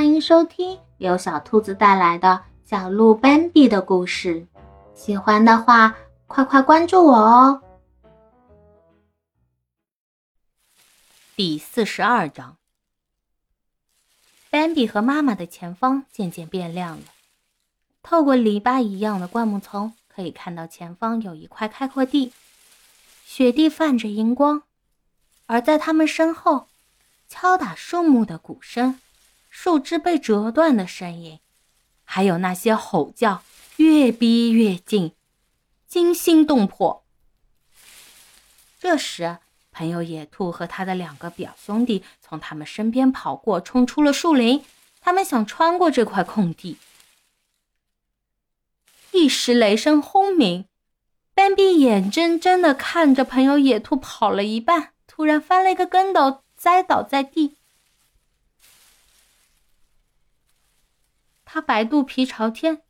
欢迎收听由小兔子带来的小鹿斑比的故事。喜欢的话，快快关注我哦！第四十二章，斑比和妈妈的前方渐渐变亮了。透过篱笆一样的灌木丛，可以看到前方有一块开阔地，雪地泛着银光，而在他们身后，敲打树木的鼓声。树枝被折断的声音，还有那些吼叫，越逼越近，惊心动魄。这时，朋友野兔和他的两个表兄弟从他们身边跑过，冲出了树林。他们想穿过这块空地。一时雷声轰鸣，斑比眼睁睁地看着朋友野兔跑了一半，突然翻了一个跟斗，栽倒在地。他白肚皮朝天，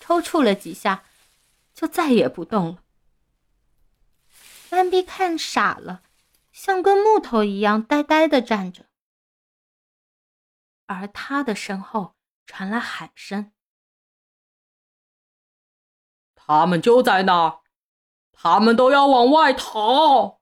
抽搐了几下，就再也不动了。斑比看傻了，像根木头一样呆呆的站着。而他的身后传来喊声：“他们就在那儿，他们都要往外逃！”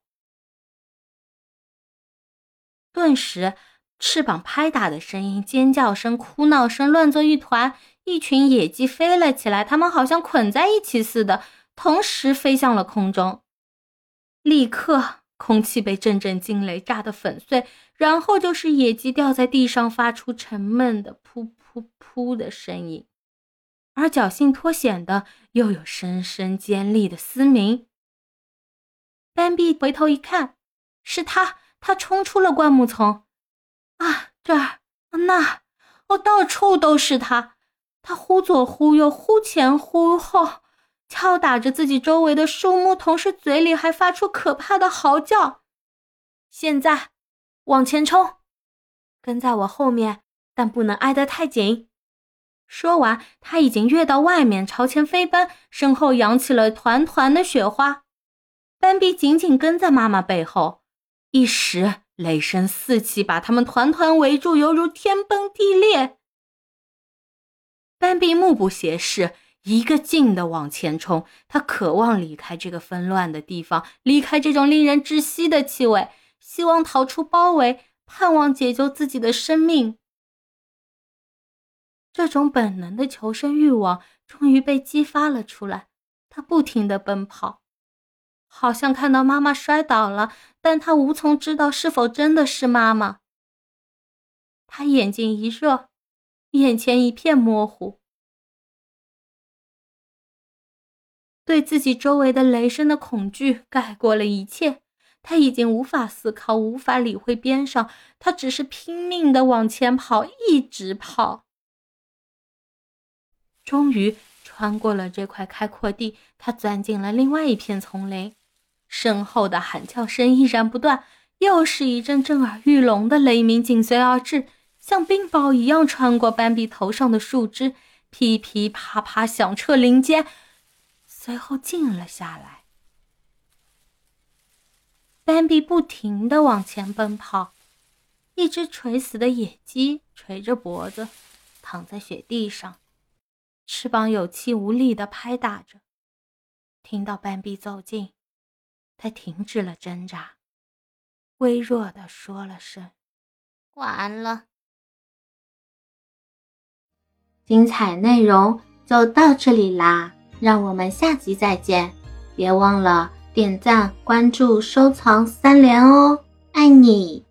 顿时。翅膀拍打的声音、尖叫声、哭闹声乱作一团，一群野鸡飞了起来，它们好像捆在一起似的，同时飞向了空中。立刻，空气被阵阵惊雷炸得粉碎，然后就是野鸡掉在地上，发出沉闷的“噗噗噗”的声音，而侥幸脱险的又有声声尖利的嘶鸣。斑比回头一看，是他，他冲出了灌木丛。这儿，那，哦，到处都是他。他忽左忽右，忽前忽后，敲打着自己周围的树木，同时嘴里还发出可怕的嚎叫。现在，往前冲，跟在我后面，但不能挨得太紧。说完，他已经跃到外面，朝前飞奔，身后扬起了团团的雪花。斑比紧紧跟在妈妈背后，一时。雷声四起，把他们团团围住，犹如天崩地裂。斑比目不斜视，一个劲的往前冲。他渴望离开这个纷乱的地方，离开这种令人窒息的气味，希望逃出包围，盼望解救自己的生命。这种本能的求生欲望终于被激发了出来。他不停的奔跑。好像看到妈妈摔倒了，但他无从知道是否真的是妈妈。他眼睛一热，眼前一片模糊，对自己周围的雷声的恐惧盖过了一切。他已经无法思考，无法理会边上，他只是拼命的往前跑，一直跑。终于穿过了这块开阔地，他钻进了另外一片丛林。身后的喊叫声依然不断，又是一阵震耳欲聋的雷鸣紧随而至，像冰雹一样穿过斑比头上的树枝，噼噼啪啪响彻林间，随后静了下来。斑比不停地往前奔跑，一只垂死的野鸡垂着脖子，躺在雪地上，翅膀有气无力地拍打着。听到斑比走近。他停止了挣扎，微弱的说了声：“完了。”精彩内容就到这里啦，让我们下集再见！别忘了点赞、关注、收藏三连哦，爱你！